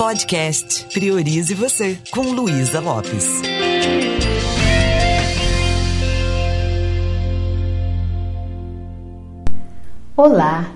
Podcast Priorize Você, com Luísa Lopes. Olá,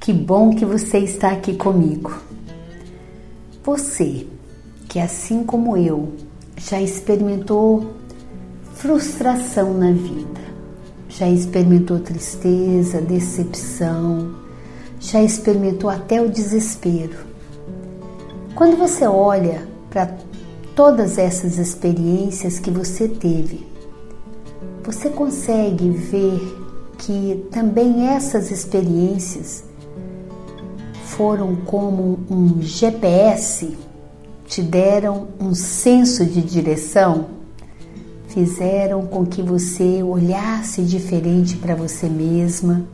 que bom que você está aqui comigo. Você, que assim como eu, já experimentou frustração na vida, já experimentou tristeza, decepção, já experimentou até o desespero quando você olha para todas essas experiências que você teve, você consegue ver que também essas experiências foram como um GPS, te deram um senso de direção, fizeram com que você olhasse diferente para você mesma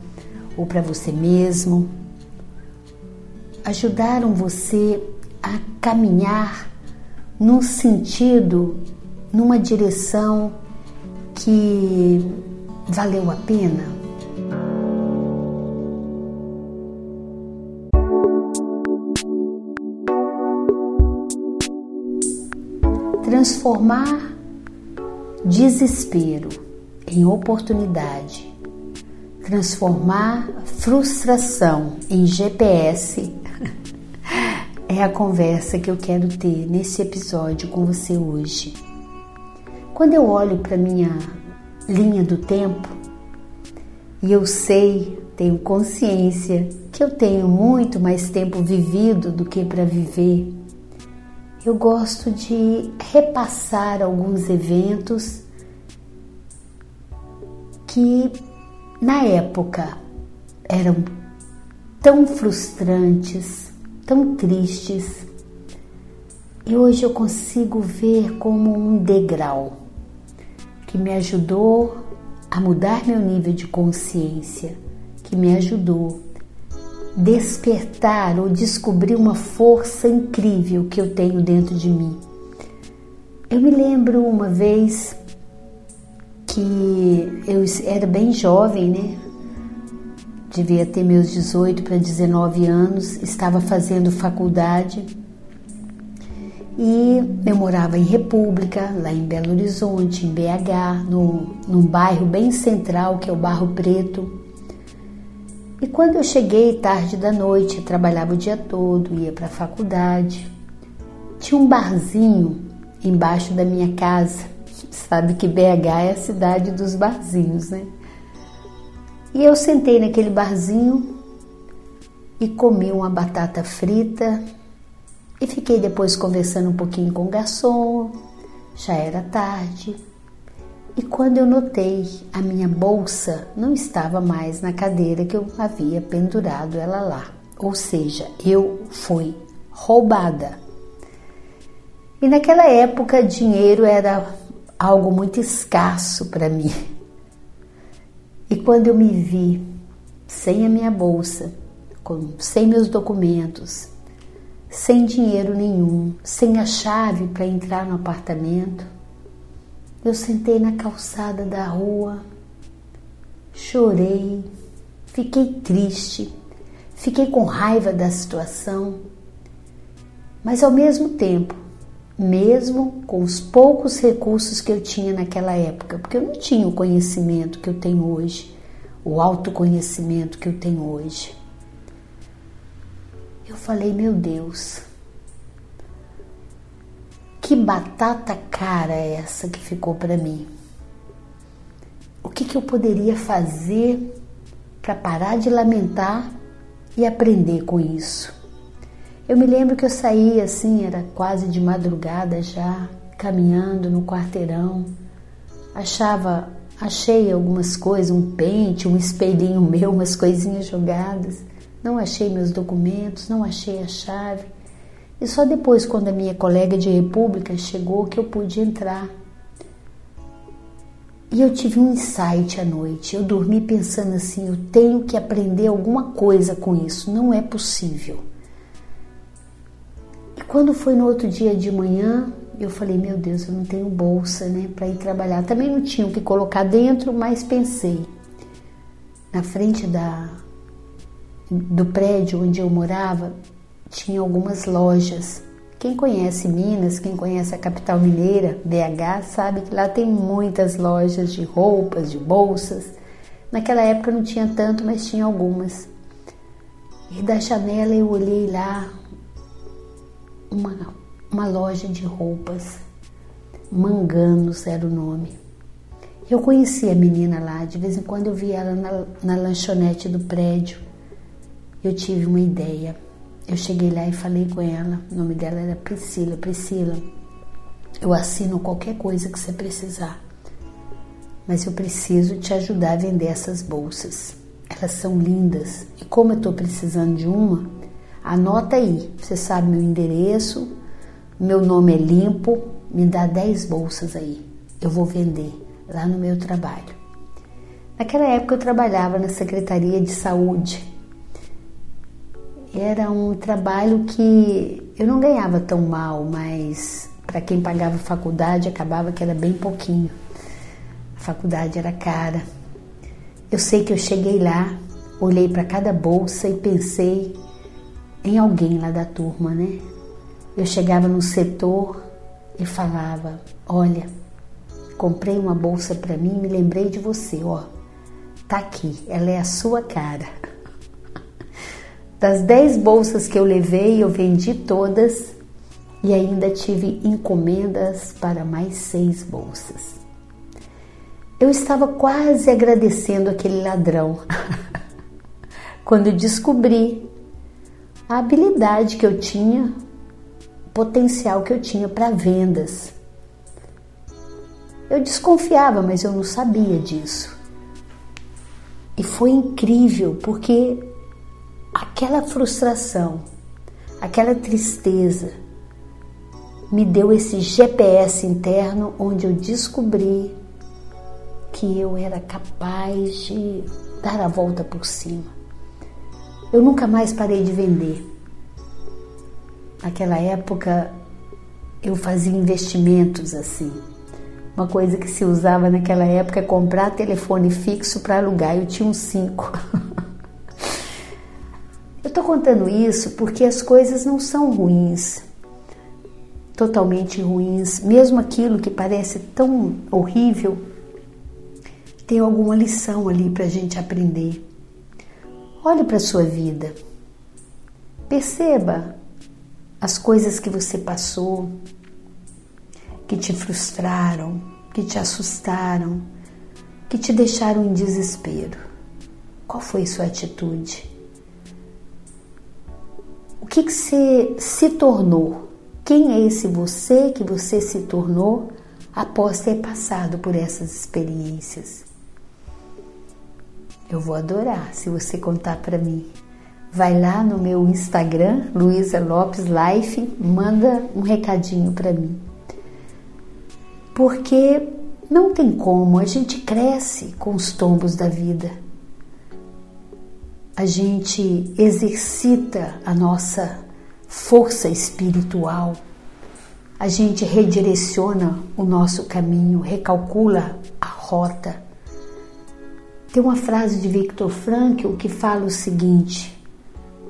ou para você mesmo, ajudaram você a caminhar num sentido, numa direção que valeu a pena? Transformar desespero em oportunidade, transformar frustração em GPS é a conversa que eu quero ter nesse episódio com você hoje. Quando eu olho para minha linha do tempo e eu sei, tenho consciência que eu tenho muito mais tempo vivido do que para viver, eu gosto de repassar alguns eventos que na época eram tão frustrantes, tão tristes e hoje eu consigo ver como um degrau que me ajudou a mudar meu nível de consciência, que me ajudou despertar ou descobrir uma força incrível que eu tenho dentro de mim. Eu me lembro uma vez que eu era bem jovem, né? Devia ter meus 18 para 19 anos, estava fazendo faculdade e eu morava em República, lá em Belo Horizonte, em BH, no, num bairro bem central que é o Barro Preto. E quando eu cheguei tarde da noite, trabalhava o dia todo, ia para a faculdade, tinha um barzinho embaixo da minha casa. Sabe que BH é a cidade dos barzinhos, né? E eu sentei naquele barzinho e comi uma batata frita e fiquei depois conversando um pouquinho com o garçom. Já era tarde. E quando eu notei, a minha bolsa não estava mais na cadeira que eu havia pendurado ela lá. Ou seja, eu fui roubada. E naquela época, dinheiro era algo muito escasso para mim. Quando eu me vi sem a minha bolsa, com, sem meus documentos, sem dinheiro nenhum, sem a chave para entrar no apartamento, eu sentei na calçada da rua, chorei, fiquei triste, fiquei com raiva da situação, mas ao mesmo tempo mesmo com os poucos recursos que eu tinha naquela época, porque eu não tinha o conhecimento que eu tenho hoje, o autoconhecimento que eu tenho hoje. Eu falei, meu Deus, que batata cara é essa que ficou para mim? O que, que eu poderia fazer para parar de lamentar e aprender com isso? Eu me lembro que eu saía assim, era quase de madrugada já, caminhando no quarteirão. Achava, achei algumas coisas, um pente, um espelhinho meu, umas coisinhas jogadas. Não achei meus documentos, não achei a chave. E só depois, quando a minha colega de república chegou, que eu pude entrar. E eu tive um insight à noite. Eu dormi pensando assim: eu tenho que aprender alguma coisa com isso. Não é possível. Quando foi no outro dia de manhã, eu falei, meu Deus, eu não tenho bolsa, né, para ir trabalhar. Também não tinha o que colocar dentro, mas pensei. Na frente da do prédio onde eu morava, tinha algumas lojas Quem conhece Minas, quem conhece a capital mineira, BH, sabe que lá tem muitas lojas de roupas, de bolsas. Naquela época não tinha tanto, mas tinha algumas. E da janela eu olhei lá uma, uma loja de roupas. Manganos era o nome. Eu conheci a menina lá, de vez em quando eu via ela na, na lanchonete do prédio. Eu tive uma ideia eu cheguei lá e falei com ela, o nome dela era Priscila. Priscila, eu assino qualquer coisa que você precisar, mas eu preciso te ajudar a vender essas bolsas. Elas são lindas e como eu estou precisando de uma, anota aí. Você sabe meu endereço, meu nome é limpo, me dá 10 bolsas aí. Eu vou vender lá no meu trabalho. Naquela época eu trabalhava na Secretaria de Saúde era um trabalho que eu não ganhava tão mal, mas para quem pagava faculdade acabava que era bem pouquinho. A faculdade era cara. Eu sei que eu cheguei lá, olhei para cada bolsa e pensei em alguém lá da turma, né? Eu chegava no setor e falava: Olha, comprei uma bolsa para mim e me lembrei de você, ó. Tá aqui, ela é a sua cara. Das dez bolsas que eu levei, eu vendi todas e ainda tive encomendas para mais seis bolsas. Eu estava quase agradecendo aquele ladrão quando descobri a habilidade que eu tinha, o potencial que eu tinha para vendas. Eu desconfiava, mas eu não sabia disso. E foi incrível porque aquela frustração, aquela tristeza, me deu esse GPS interno onde eu descobri que eu era capaz de dar a volta por cima. Eu nunca mais parei de vender. Naquela época eu fazia investimentos assim. Uma coisa que se usava naquela época é comprar telefone fixo para alugar. Eu tinha uns cinco. Eu estou contando isso porque as coisas não são ruins, totalmente ruins. Mesmo aquilo que parece tão horrível, tem alguma lição ali para a gente aprender. Olhe para a sua vida, perceba as coisas que você passou, que te frustraram, que te assustaram, que te deixaram em desespero. Qual foi sua atitude? que, que você se tornou? Quem é esse você que você se tornou após ter passado por essas experiências? Eu vou adorar se você contar para mim. Vai lá no meu Instagram, Luísa Lopes Life, manda um recadinho para mim. Porque não tem como, a gente cresce com os tombos da vida a gente exercita a nossa força espiritual, a gente redireciona o nosso caminho, recalcula a rota. Tem uma frase de Viktor Frankl que fala o seguinte: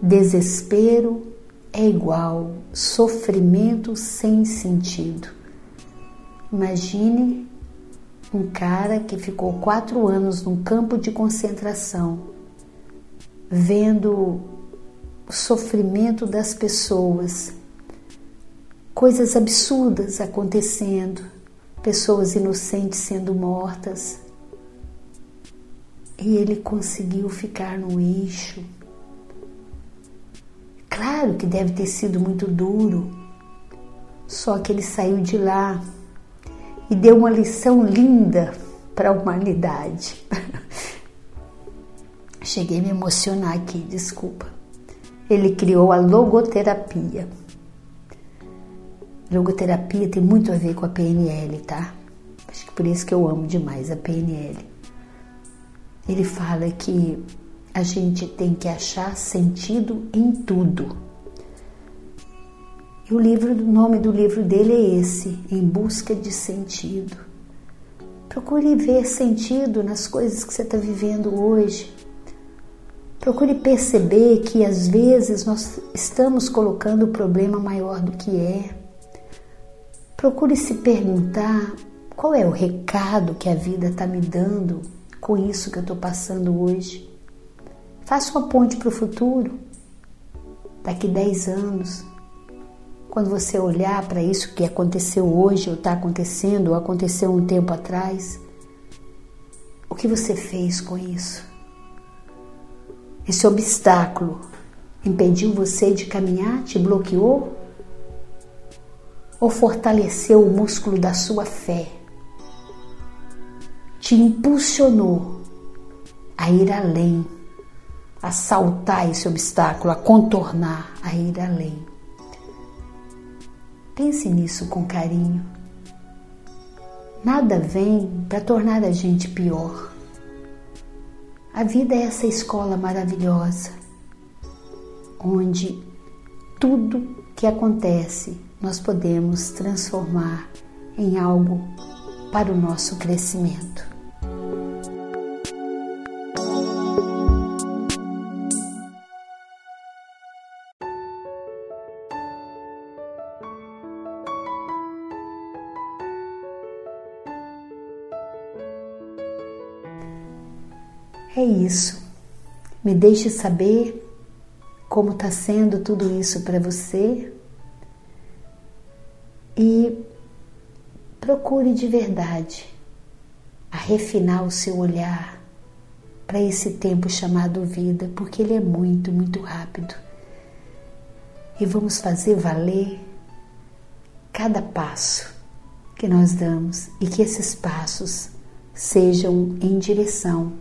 desespero é igual sofrimento sem sentido. Imagine um cara que ficou quatro anos num campo de concentração vendo o sofrimento das pessoas, coisas absurdas acontecendo, pessoas inocentes sendo mortas. E ele conseguiu ficar no eixo. Claro que deve ter sido muito duro, só que ele saiu de lá e deu uma lição linda para a humanidade. Cheguei a me emocionar aqui, desculpa. Ele criou a logoterapia. Logoterapia tem muito a ver com a PNL, tá? Acho que por isso que eu amo demais a PNL. Ele fala que a gente tem que achar sentido em tudo. E o livro, o nome do livro dele é esse, Em Busca de Sentido. Procure ver sentido nas coisas que você está vivendo hoje. Procure perceber que às vezes nós estamos colocando o problema maior do que é. Procure se perguntar qual é o recado que a vida está me dando com isso que eu estou passando hoje. Faça uma ponte para o futuro. Daqui 10 anos, quando você olhar para isso que aconteceu hoje, ou está acontecendo, ou aconteceu um tempo atrás, o que você fez com isso? Esse obstáculo impediu você de caminhar, te bloqueou? Ou fortaleceu o músculo da sua fé? Te impulsionou a ir além, a saltar esse obstáculo, a contornar, a ir além. Pense nisso com carinho. Nada vem para tornar a gente pior. A vida é essa escola maravilhosa, onde tudo que acontece nós podemos transformar em algo para o nosso crescimento. Isso. Me deixe saber como está sendo tudo isso para você e procure de verdade a refinar o seu olhar para esse tempo chamado vida, porque ele é muito, muito rápido. E vamos fazer valer cada passo que nós damos e que esses passos sejam em direção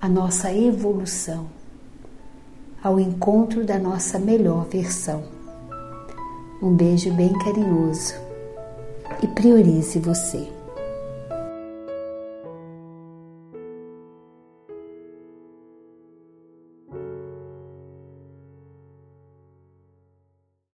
a nossa evolução, ao encontro da nossa melhor versão. Um beijo bem carinhoso e priorize você.